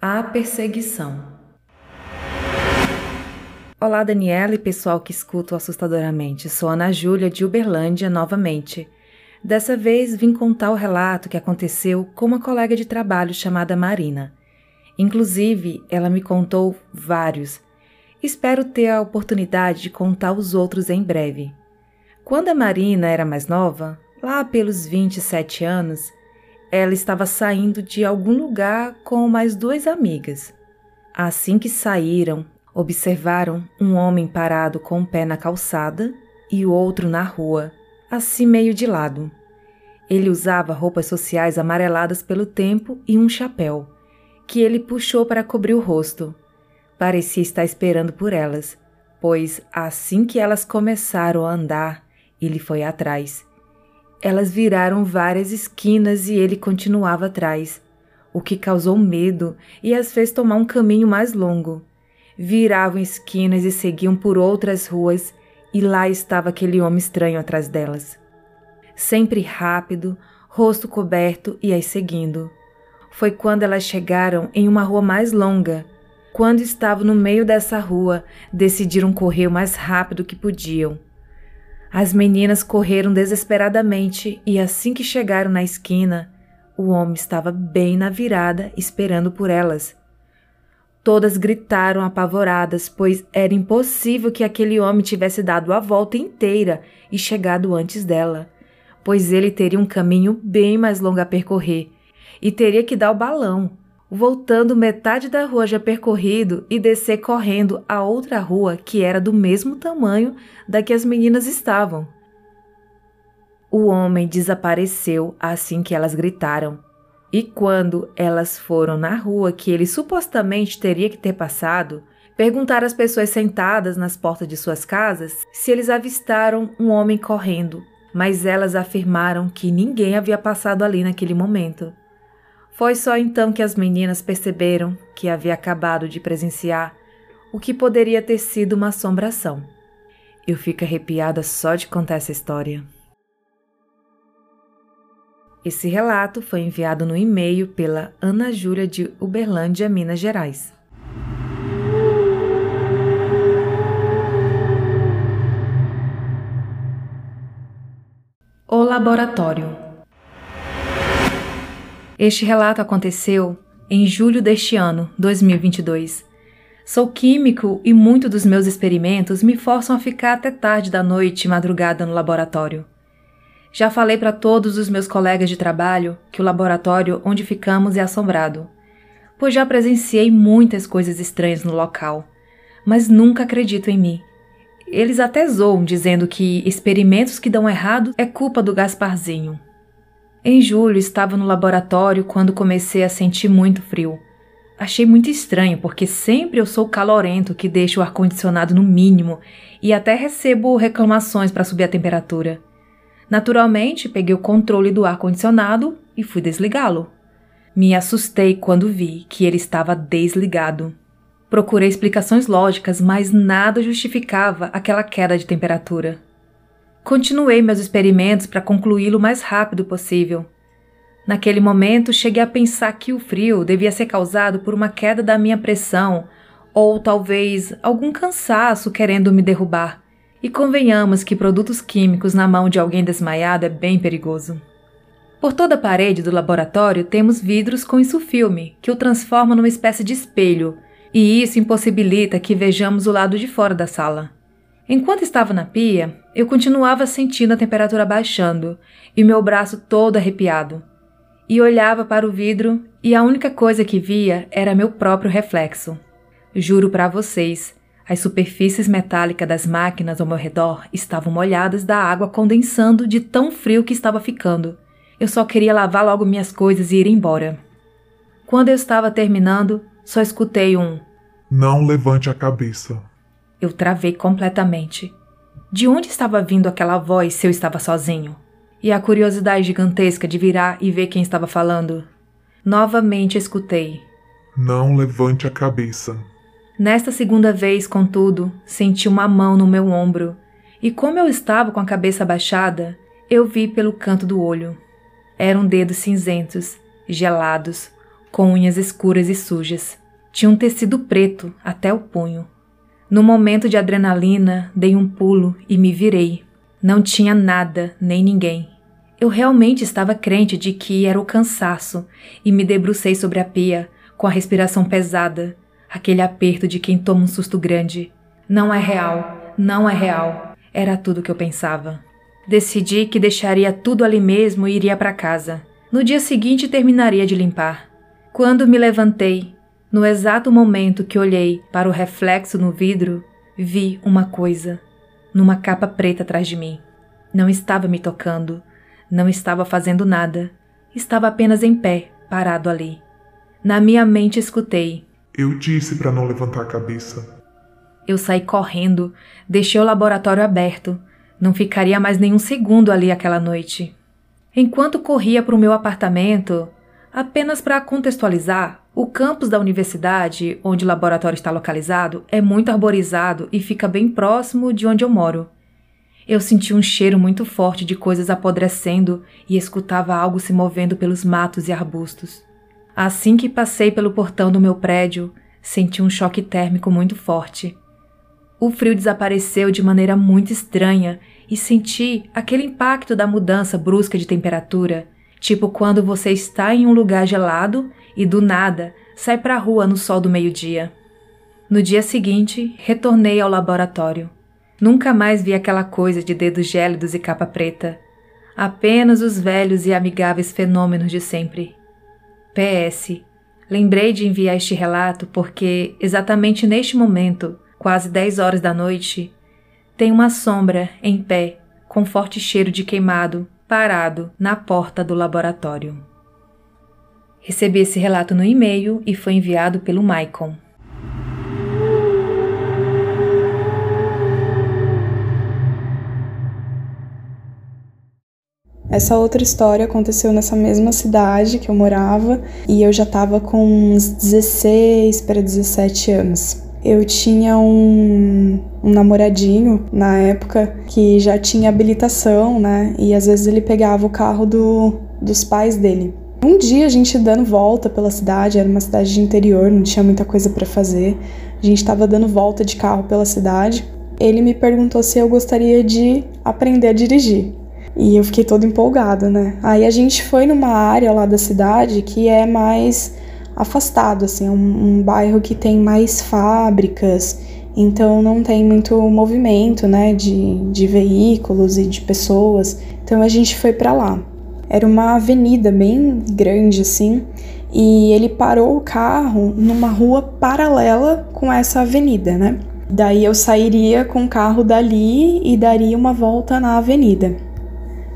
A perseguição. Olá, Daniela e pessoal que escuta assustadoramente. Sou Ana Júlia de Uberlândia novamente. Dessa vez vim contar o relato que aconteceu com uma colega de trabalho chamada Marina. Inclusive, ela me contou vários. Espero ter a oportunidade de contar os outros em breve. Quando a Marina era mais nova, lá pelos 27 anos, ela estava saindo de algum lugar com mais duas amigas. Assim que saíram, observaram um homem parado com um pé na calçada e o outro na rua, assim meio de lado. Ele usava roupas sociais amareladas pelo tempo e um chapéu que ele puxou para cobrir o rosto. Parecia estar esperando por elas, pois assim que elas começaram a andar, ele foi atrás. Elas viraram várias esquinas e ele continuava atrás, o que causou medo e as fez tomar um caminho mais longo. Viravam esquinas e seguiam por outras ruas, e lá estava aquele homem estranho atrás delas. Sempre rápido, rosto coberto e as seguindo. Foi quando elas chegaram em uma rua mais longa. Quando estavam no meio dessa rua, decidiram correr o mais rápido que podiam. As meninas correram desesperadamente e assim que chegaram na esquina, o homem estava bem na virada esperando por elas. Todas gritaram apavoradas, pois era impossível que aquele homem tivesse dado a volta inteira e chegado antes dela, pois ele teria um caminho bem mais longo a percorrer e teria que dar o balão, voltando metade da rua já percorrido e descer correndo a outra rua que era do mesmo tamanho da que as meninas estavam. O homem desapareceu assim que elas gritaram. E quando elas foram na rua que ele supostamente teria que ter passado, perguntaram às pessoas sentadas nas portas de suas casas se eles avistaram um homem correndo, mas elas afirmaram que ninguém havia passado ali naquele momento. Foi só então que as meninas perceberam que havia acabado de presenciar o que poderia ter sido uma assombração. Eu fico arrepiada só de contar essa história. Esse relato foi enviado no e-mail pela Ana Júlia de Uberlândia, Minas Gerais. O Laboratório este relato aconteceu em julho deste ano, 2022. Sou químico e muitos dos meus experimentos me forçam a ficar até tarde da noite e madrugada no laboratório. Já falei para todos os meus colegas de trabalho que o laboratório onde ficamos é assombrado, pois já presenciei muitas coisas estranhas no local, mas nunca acredito em mim. Eles até zoam dizendo que experimentos que dão errado é culpa do Gasparzinho. Em julho estava no laboratório quando comecei a sentir muito frio. Achei muito estranho porque sempre eu sou calorento que deixa o ar-condicionado no mínimo e até recebo reclamações para subir a temperatura. Naturalmente, peguei o controle do ar-condicionado e fui desligá-lo. Me assustei quando vi que ele estava desligado. Procurei explicações lógicas, mas nada justificava aquela queda de temperatura. Continuei meus experimentos para concluí-lo o mais rápido possível. Naquele momento, cheguei a pensar que o frio devia ser causado por uma queda da minha pressão ou talvez algum cansaço querendo me derrubar. E convenhamos que produtos químicos na mão de alguém desmaiado é bem perigoso. Por toda a parede do laboratório temos vidros com insufilme, que o transforma numa espécie de espelho, e isso impossibilita que vejamos o lado de fora da sala. Enquanto estava na pia, eu continuava sentindo a temperatura baixando e meu braço todo arrepiado. E olhava para o vidro e a única coisa que via era meu próprio reflexo. Juro para vocês, as superfícies metálicas das máquinas ao meu redor estavam molhadas da água condensando de tão frio que estava ficando. Eu só queria lavar logo minhas coisas e ir embora. Quando eu estava terminando, só escutei um: Não levante a cabeça. Eu travei completamente. De onde estava vindo aquela voz se eu estava sozinho? E a curiosidade gigantesca de virar e ver quem estava falando? Novamente escutei. Não levante a cabeça. Nesta segunda vez, contudo, senti uma mão no meu ombro, e como eu estava com a cabeça baixada, eu vi pelo canto do olho. Eram dedos cinzentos, gelados, com unhas escuras e sujas. Tinha um tecido preto até o punho. No momento de adrenalina, dei um pulo e me virei. Não tinha nada, nem ninguém. Eu realmente estava crente de que era o cansaço e me debrucei sobre a pia, com a respiração pesada, aquele aperto de quem toma um susto grande. Não é real, não é real. Era tudo que eu pensava. Decidi que deixaria tudo ali mesmo e iria para casa. No dia seguinte terminaria de limpar. Quando me levantei, no exato momento que olhei para o reflexo no vidro, vi uma coisa numa capa preta atrás de mim. Não estava me tocando, não estava fazendo nada. Estava apenas em pé, parado ali. Na minha mente escutei: Eu disse para não levantar a cabeça. Eu saí correndo, deixei o laboratório aberto. Não ficaria mais nenhum segundo ali aquela noite. Enquanto corria para o meu apartamento, apenas para contextualizar, o campus da universidade, onde o laboratório está localizado, é muito arborizado e fica bem próximo de onde eu moro. Eu senti um cheiro muito forte de coisas apodrecendo e escutava algo se movendo pelos matos e arbustos. Assim que passei pelo portão do meu prédio, senti um choque térmico muito forte. O frio desapareceu de maneira muito estranha e senti aquele impacto da mudança brusca de temperatura, tipo quando você está em um lugar gelado e do nada sai para a rua no sol do meio-dia. No dia seguinte, retornei ao laboratório. Nunca mais vi aquela coisa de dedos gélidos e capa preta. Apenas os velhos e amigáveis fenômenos de sempre. PS. Lembrei de enviar este relato porque, exatamente neste momento, quase 10 horas da noite, tem uma sombra em pé, com forte cheiro de queimado, parado na porta do laboratório. Recebi esse relato no e-mail e foi enviado pelo Maicon. Essa outra história aconteceu nessa mesma cidade que eu morava e eu já estava com uns 16 para 17 anos. Eu tinha um, um, namoradinho na época que já tinha habilitação, né? E às vezes ele pegava o carro do, dos pais dele. Um dia a gente dando volta pela cidade, era uma cidade de interior, não tinha muita coisa para fazer. A gente estava dando volta de carro pela cidade. Ele me perguntou se eu gostaria de aprender a dirigir. E eu fiquei toda empolgada, né? Aí a gente foi numa área lá da cidade que é mais afastado, assim, é um, um bairro que tem mais fábricas, então não tem muito movimento, né, de, de veículos e de pessoas. Então a gente foi para lá. Era uma avenida bem grande, assim, e ele parou o carro numa rua paralela com essa avenida, né? Daí eu sairia com o carro dali e daria uma volta na avenida.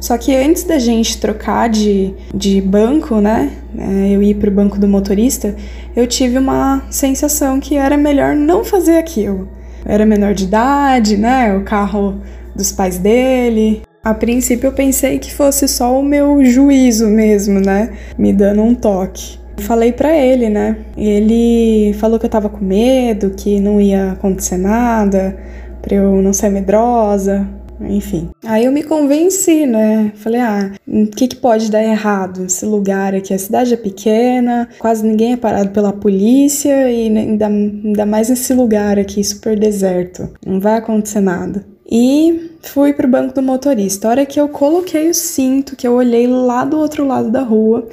Só que antes da gente trocar de, de banco, né? É, eu ir pro banco do motorista, eu tive uma sensação que era melhor não fazer aquilo. Eu era menor de idade, né? O carro dos pais dele. A princípio eu pensei que fosse só o meu juízo mesmo, né? Me dando um toque. Falei para ele, né? Ele falou que eu tava com medo, que não ia acontecer nada, pra eu não ser medrosa, enfim. Aí eu me convenci, né? Falei, ah, o que, que pode dar errado nesse lugar aqui? A cidade é pequena, quase ninguém é parado pela polícia e ainda, ainda mais nesse lugar aqui, super deserto. Não vai acontecer nada. E fui pro banco do motorista. A hora que eu coloquei o cinto, que eu olhei lá do outro lado da rua,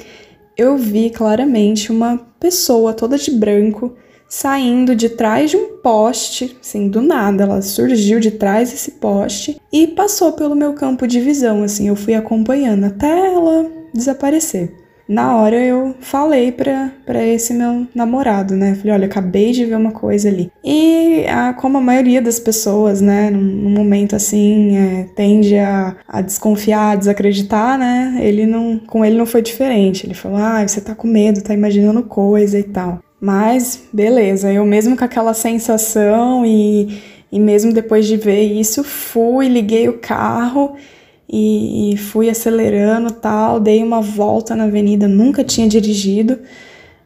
eu vi claramente uma pessoa toda de branco saindo de trás de um poste, assim, do nada, ela surgiu de trás desse poste e passou pelo meu campo de visão, assim, eu fui acompanhando até ela desaparecer. Na hora eu falei pra, pra esse meu namorado, né? Falei, olha, acabei de ver uma coisa ali. E a, como a maioria das pessoas, né, num, num momento assim, é, tende a, a desconfiar, a desacreditar, né? Ele não. Com ele não foi diferente. Ele falou, ah, você tá com medo, tá imaginando coisa e tal. Mas beleza, eu mesmo com aquela sensação e, e mesmo depois de ver isso, fui, liguei o carro e, e fui acelerando tal, dei uma volta na avenida, nunca tinha dirigido.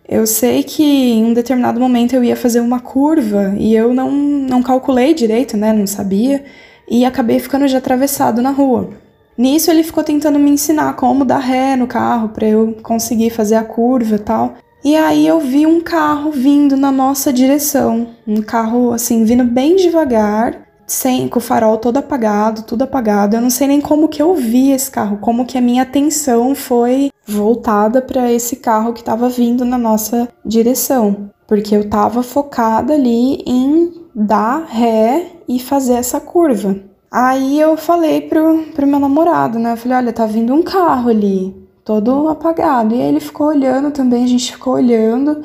Eu sei que em um determinado momento eu ia fazer uma curva e eu não, não calculei direito, né? Não sabia. E acabei ficando já atravessado na rua. Nisso ele ficou tentando me ensinar como dar ré no carro para eu conseguir fazer a curva e tal. E aí eu vi um carro vindo na nossa direção, um carro assim vindo bem devagar, sem com o farol todo apagado, tudo apagado. Eu não sei nem como que eu vi esse carro, como que a minha atenção foi voltada para esse carro que estava vindo na nossa direção, porque eu estava focada ali em dar ré e fazer essa curva. Aí eu falei pro, pro meu namorado, né? Eu falei, olha, tá vindo um carro ali todo apagado. E aí ele ficou olhando também, a gente ficou olhando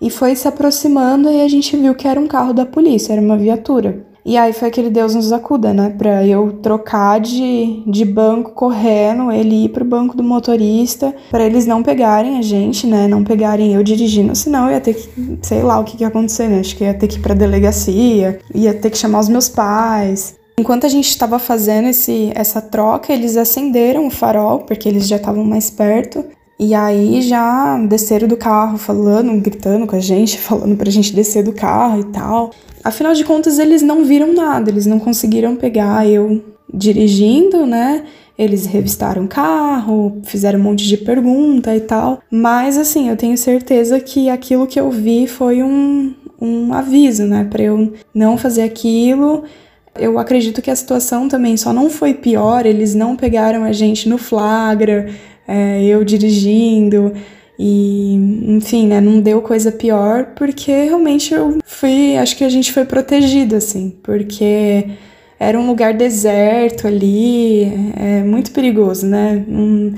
e foi se aproximando e a gente viu que era um carro da polícia, era uma viatura. E aí foi aquele Deus nos acuda, né? Pra eu trocar de, de banco correndo, ele ir pro banco do motorista, para eles não pegarem a gente, né? Não pegarem eu dirigindo, senão eu ia ter que, sei lá o que, que ia acontecer, né? Acho que ia ter que ir pra delegacia, ia ter que chamar os meus pais. Enquanto a gente estava fazendo esse, essa troca, eles acenderam o farol, porque eles já estavam mais perto. E aí já desceram do carro falando, gritando com a gente, falando pra gente descer do carro e tal. Afinal de contas, eles não viram nada, eles não conseguiram pegar eu dirigindo, né? Eles revistaram o carro, fizeram um monte de pergunta e tal. Mas assim, eu tenho certeza que aquilo que eu vi foi um, um aviso, né? Pra eu não fazer aquilo eu acredito que a situação também só não foi pior, eles não pegaram a gente no flagra, é, eu dirigindo, e enfim, né, não deu coisa pior, porque realmente eu fui, acho que a gente foi protegido, assim, porque era um lugar deserto ali, é muito perigoso, né? Um,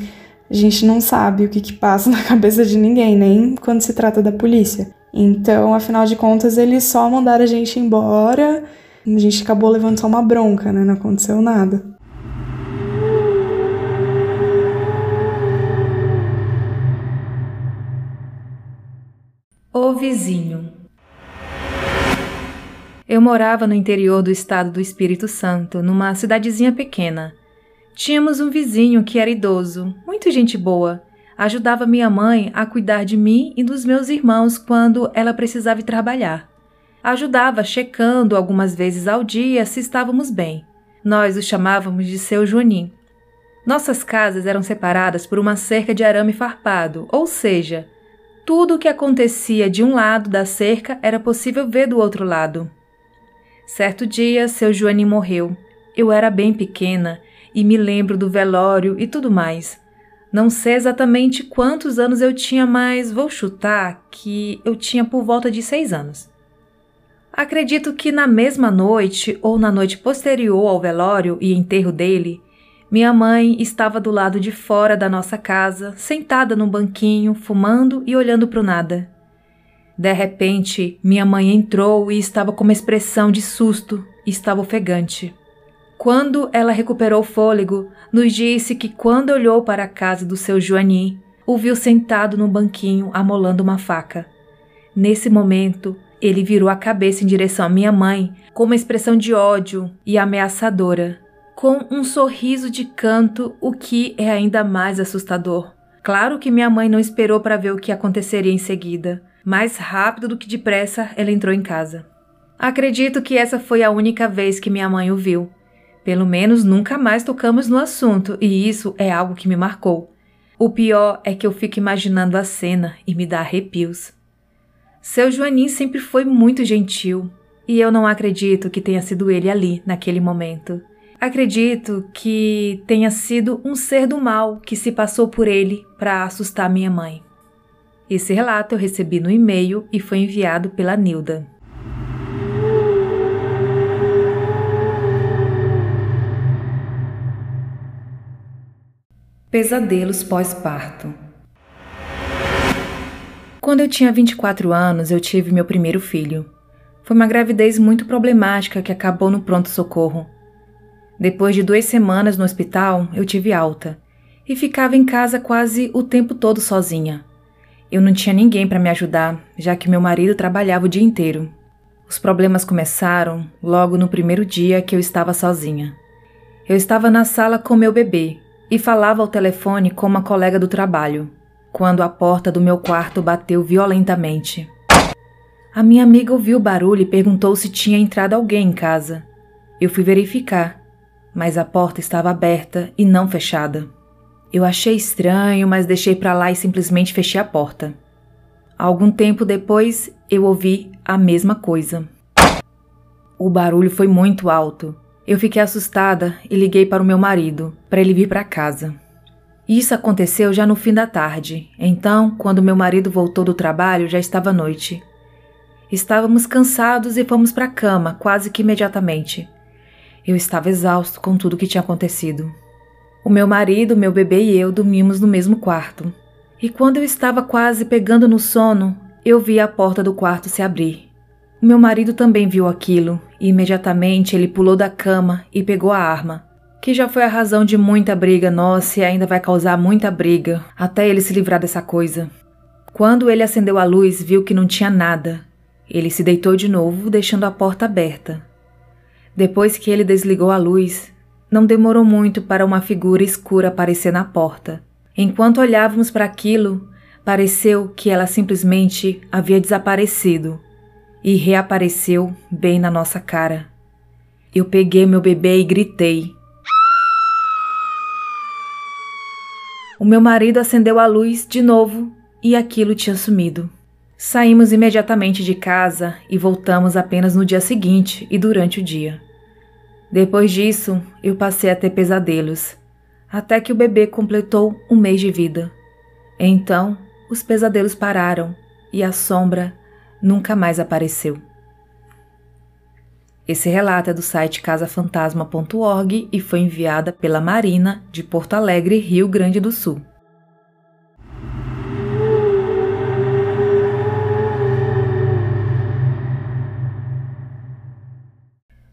a gente não sabe o que, que passa na cabeça de ninguém, nem quando se trata da polícia. Então, afinal de contas, eles só mandaram a gente embora a gente acabou levando só uma bronca, né? Não aconteceu nada. O vizinho. Eu morava no interior do estado do Espírito Santo, numa cidadezinha pequena. Tínhamos um vizinho que era idoso, muito gente boa. Ajudava minha mãe a cuidar de mim e dos meus irmãos quando ela precisava trabalhar. Ajudava checando algumas vezes ao dia se estávamos bem. Nós o chamávamos de seu Joanim. Nossas casas eram separadas por uma cerca de arame farpado, ou seja, tudo o que acontecia de um lado da cerca era possível ver do outro lado. Certo dia, seu Joanim morreu. Eu era bem pequena e me lembro do velório e tudo mais. Não sei exatamente quantos anos eu tinha, mas vou chutar que eu tinha por volta de seis anos. Acredito que na mesma noite ou na noite posterior ao velório e enterro dele, minha mãe estava do lado de fora da nossa casa, sentada num banquinho, fumando e olhando para o nada. De repente, minha mãe entrou e estava com uma expressão de susto estava ofegante. Quando ela recuperou o fôlego, nos disse que quando olhou para a casa do seu Joanim, o viu sentado num banquinho amolando uma faca. Nesse momento, ele virou a cabeça em direção à minha mãe com uma expressão de ódio e ameaçadora, com um sorriso de canto, o que é ainda mais assustador. Claro que minha mãe não esperou para ver o que aconteceria em seguida. Mais rápido do que depressa, ela entrou em casa. Acredito que essa foi a única vez que minha mãe o viu. Pelo menos nunca mais tocamos no assunto, e isso é algo que me marcou. O pior é que eu fico imaginando a cena e me dá arrepios. Seu Joanim sempre foi muito gentil, e eu não acredito que tenha sido ele ali, naquele momento. Acredito que tenha sido um ser do mal que se passou por ele para assustar minha mãe. Esse relato eu recebi no e-mail e foi enviado pela Nilda. Pesadelos pós-parto. Quando eu tinha 24 anos, eu tive meu primeiro filho. Foi uma gravidez muito problemática que acabou no pronto-socorro. Depois de duas semanas no hospital, eu tive alta e ficava em casa quase o tempo todo sozinha. Eu não tinha ninguém para me ajudar, já que meu marido trabalhava o dia inteiro. Os problemas começaram logo no primeiro dia que eu estava sozinha. Eu estava na sala com meu bebê e falava ao telefone com uma colega do trabalho quando a porta do meu quarto bateu violentamente. A minha amiga ouviu o barulho e perguntou se tinha entrado alguém em casa. Eu fui verificar, mas a porta estava aberta e não fechada. Eu achei estranho, mas deixei para lá e simplesmente fechei a porta. Algum tempo depois, eu ouvi a mesma coisa. O barulho foi muito alto. Eu fiquei assustada e liguei para o meu marido, para ele vir para casa. Isso aconteceu já no fim da tarde. Então, quando meu marido voltou do trabalho, já estava noite. Estávamos cansados e fomos para a cama quase que imediatamente. Eu estava exausto com tudo o que tinha acontecido. O meu marido, meu bebê e eu dormimos no mesmo quarto. E quando eu estava quase pegando no sono, eu vi a porta do quarto se abrir. O meu marido também viu aquilo e imediatamente ele pulou da cama e pegou a arma que já foi a razão de muita briga nossa e ainda vai causar muita briga até ele se livrar dessa coisa. Quando ele acendeu a luz, viu que não tinha nada. Ele se deitou de novo, deixando a porta aberta. Depois que ele desligou a luz, não demorou muito para uma figura escura aparecer na porta. Enquanto olhávamos para aquilo, pareceu que ela simplesmente havia desaparecido e reapareceu bem na nossa cara. Eu peguei meu bebê e gritei. O meu marido acendeu a luz de novo e aquilo tinha sumido. Saímos imediatamente de casa e voltamos apenas no dia seguinte e durante o dia. Depois disso, eu passei a ter pesadelos, até que o bebê completou um mês de vida. Então, os pesadelos pararam e a sombra nunca mais apareceu. Esse relato é do site casafantasma.org e foi enviada pela Marina, de Porto Alegre, Rio Grande do Sul.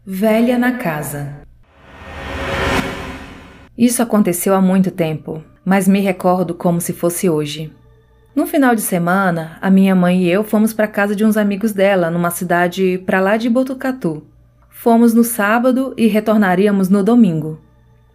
Velha na casa. Isso aconteceu há muito tempo, mas me recordo como se fosse hoje. No final de semana, a minha mãe e eu fomos para casa de uns amigos dela, numa cidade para lá de Botucatu. Fomos no sábado e retornaríamos no domingo.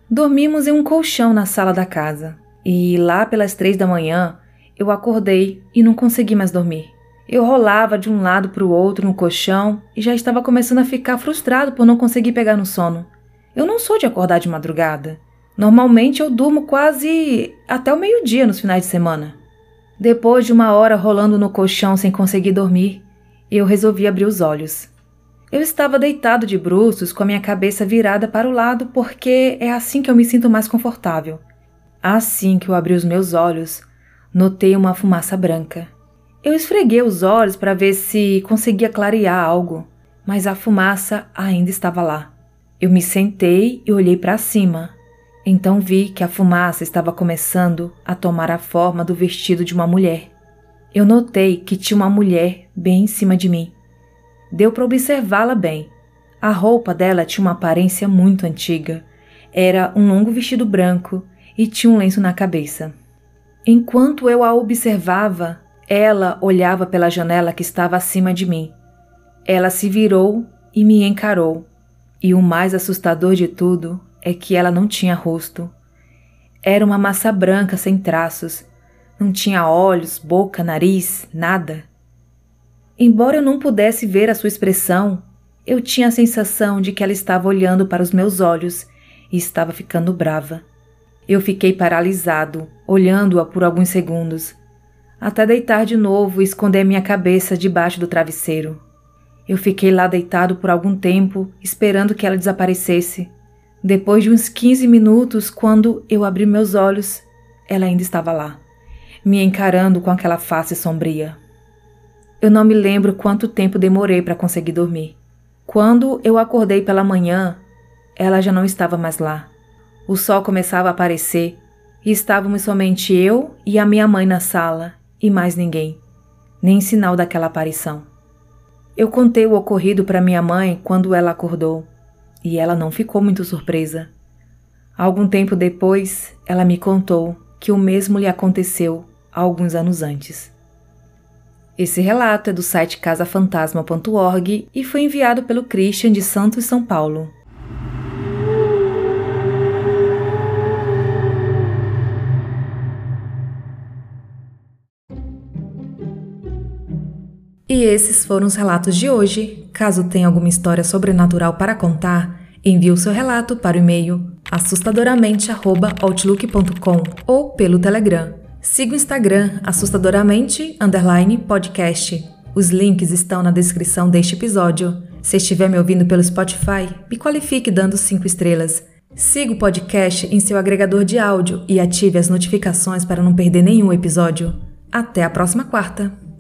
Dormimos em um colchão na sala da casa. E lá pelas três da manhã, eu acordei e não consegui mais dormir. Eu rolava de um lado para o outro no colchão e já estava começando a ficar frustrado por não conseguir pegar no sono. Eu não sou de acordar de madrugada. Normalmente eu durmo quase até o meio-dia nos finais de semana. Depois de uma hora rolando no colchão sem conseguir dormir, eu resolvi abrir os olhos. Eu estava deitado de bruços com a minha cabeça virada para o lado porque é assim que eu me sinto mais confortável. Assim que eu abri os meus olhos, notei uma fumaça branca. Eu esfreguei os olhos para ver se conseguia clarear algo, mas a fumaça ainda estava lá. Eu me sentei e olhei para cima. Então vi que a fumaça estava começando a tomar a forma do vestido de uma mulher. Eu notei que tinha uma mulher bem em cima de mim. Deu para observá-la bem. A roupa dela tinha uma aparência muito antiga. Era um longo vestido branco e tinha um lenço na cabeça. Enquanto eu a observava, ela olhava pela janela que estava acima de mim. Ela se virou e me encarou. E o mais assustador de tudo é que ela não tinha rosto. Era uma massa branca sem traços. Não tinha olhos, boca, nariz, nada. Embora eu não pudesse ver a sua expressão, eu tinha a sensação de que ela estava olhando para os meus olhos e estava ficando brava. Eu fiquei paralisado, olhando-a por alguns segundos, até deitar de novo e esconder minha cabeça debaixo do travesseiro. Eu fiquei lá deitado por algum tempo, esperando que ela desaparecesse. Depois de uns 15 minutos, quando eu abri meus olhos, ela ainda estava lá, me encarando com aquela face sombria. Eu não me lembro quanto tempo demorei para conseguir dormir. Quando eu acordei pela manhã, ela já não estava mais lá. O sol começava a aparecer e estávamos somente eu e a minha mãe na sala e mais ninguém. Nem sinal daquela aparição. Eu contei o ocorrido para minha mãe quando ela acordou e ela não ficou muito surpresa. Algum tempo depois, ela me contou que o mesmo lhe aconteceu alguns anos antes. Esse relato é do site casafantasma.org e foi enviado pelo Christian de Santos, São Paulo. E esses foram os relatos de hoje. Caso tenha alguma história sobrenatural para contar, envie o seu relato para o e-mail assustadoramente.outlook.com ou pelo Telegram Siga o Instagram assustadoramente underline podcast. Os links estão na descrição deste episódio. Se estiver me ouvindo pelo Spotify, me qualifique dando 5 estrelas. Siga o podcast em seu agregador de áudio e ative as notificações para não perder nenhum episódio. Até a próxima quarta!